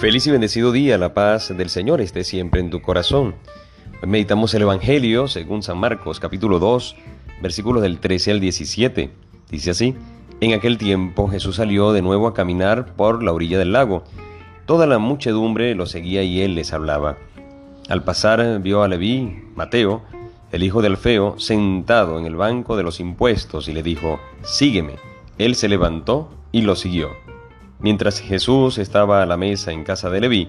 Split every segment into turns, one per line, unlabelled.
Feliz y bendecido día, la paz del Señor esté siempre en tu corazón. Meditamos el Evangelio según San Marcos capítulo 2, versículos del 13 al 17. Dice así, en aquel tiempo Jesús salió de nuevo a caminar por la orilla del lago. Toda la muchedumbre lo seguía y él les hablaba. Al pasar vio a Leví, Mateo, el hijo de Alfeo, sentado en el banco de los impuestos y le dijo, Sígueme. Él se levantó y lo siguió. Mientras Jesús estaba a la mesa en casa de Leví,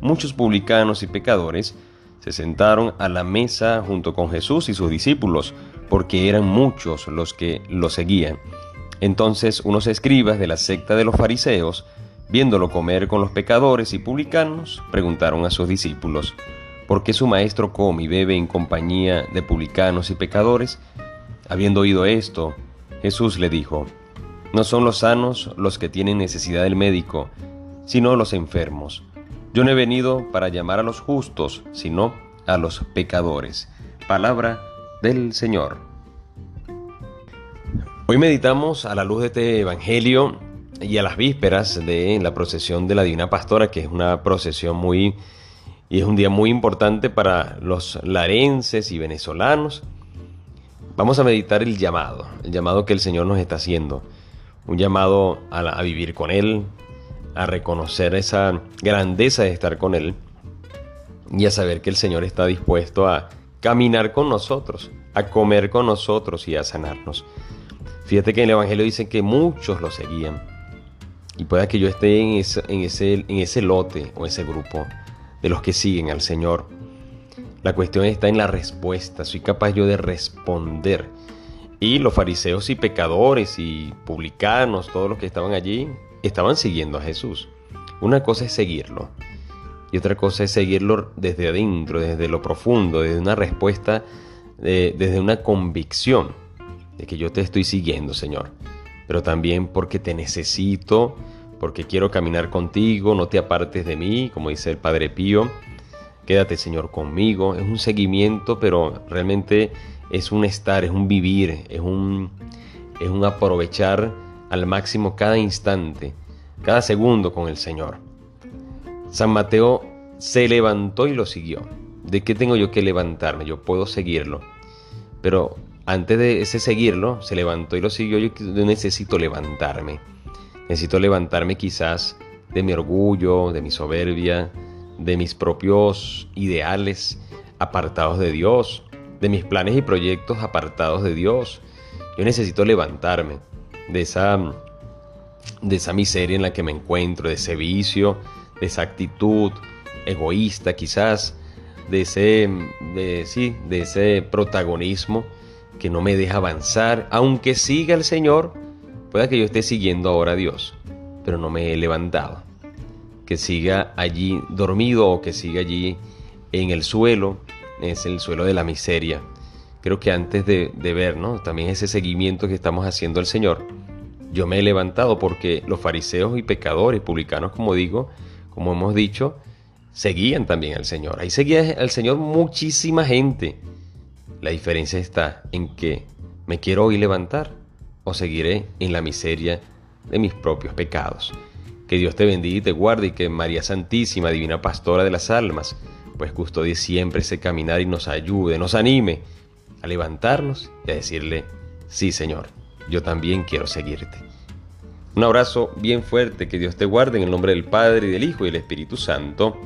muchos publicanos y pecadores se sentaron a la mesa junto con Jesús y sus discípulos, porque eran muchos los que lo seguían. Entonces unos escribas de la secta de los fariseos, viéndolo comer con los pecadores y publicanos, preguntaron a sus discípulos, ¿por qué su maestro come y bebe en compañía de publicanos y pecadores? Habiendo oído esto, Jesús le dijo, no son los sanos los que tienen necesidad del médico, sino los enfermos. Yo no he venido para llamar a los justos, sino a los pecadores. Palabra del Señor. Hoy meditamos a la luz de este Evangelio y a las vísperas de la procesión de la Divina Pastora, que es una procesión muy y es un día muy importante para los larenses y venezolanos. Vamos a meditar el llamado, el llamado que el Señor nos está haciendo un llamado a, vivir con Él, a reconocer esa grandeza de estar con Él y a saber que el Señor está dispuesto a caminar con nosotros, a comer con nosotros y a sanarnos. Fíjate que en el Evangelio dice que muchos lo seguían. Y pueda que yo esté en ese, en, en ese lote o ese grupo de los que siguen al Señor. La cuestión está en la respuesta. Soy capaz yo de responder y los fariseos y pecadores y publicanos, todos los que estaban allí, estaban siguiendo a Jesús. Una cosa es seguirlo y otra cosa es seguirlo desde adentro, desde lo profundo, desde una respuesta, desde una convicción de que yo te estoy siguiendo, Señor. Pero también porque te necesito, porque quiero caminar contigo, no te apartes de mí, como dice el Padre Pío. Quédate, Señor, conmigo. Es un seguimiento, pero realmente es un estar, es un vivir, es un, es un aprovechar al máximo cada instante, cada segundo con el Señor. San Mateo se levantó y lo siguió. ¿De qué tengo yo que levantarme? Yo puedo seguirlo. Pero antes de ese seguirlo, se levantó y lo siguió. Yo necesito levantarme. Necesito levantarme quizás de mi orgullo, de mi soberbia, de mis propios ideales apartados de Dios, de mis planes y proyectos apartados de Dios. Yo necesito levantarme de esa, de esa miseria en la que me encuentro, de ese vicio, de esa actitud egoísta quizás, de ese, sí, de ese protagonismo que no me deja avanzar, aunque siga el Señor, pueda que yo esté siguiendo ahora a Dios, pero no me he levantado, que siga allí dormido o que siga allí en el suelo, es el suelo de la miseria. Creo que antes de, ver ¿no? también ese seguimiento que estamos haciendo al Señor, yo me he levantado porque los fariseos y pecadores, publicanos, como digo, como hemos dicho, seguían también al Señor. Ahí seguía al Señor muchísima gente. La diferencia está en que me quiero hoy levantar o seguiré en la miseria de mis propios pecados. Que Dios te bendiga y te guarde y que María Santísima, Divina Pastora de las Almas, pues custodie siempre ese caminar y nos ayude, nos anime a levantarnos y a decirle, sí Señor, yo también quiero seguirte. Un abrazo bien fuerte, que Dios te guarde en el nombre del Padre y del Hijo y del Espíritu Santo.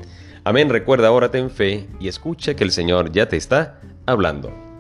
Amén, recuerda, ahora ten fe y escucha que el Señor ya te está hablando.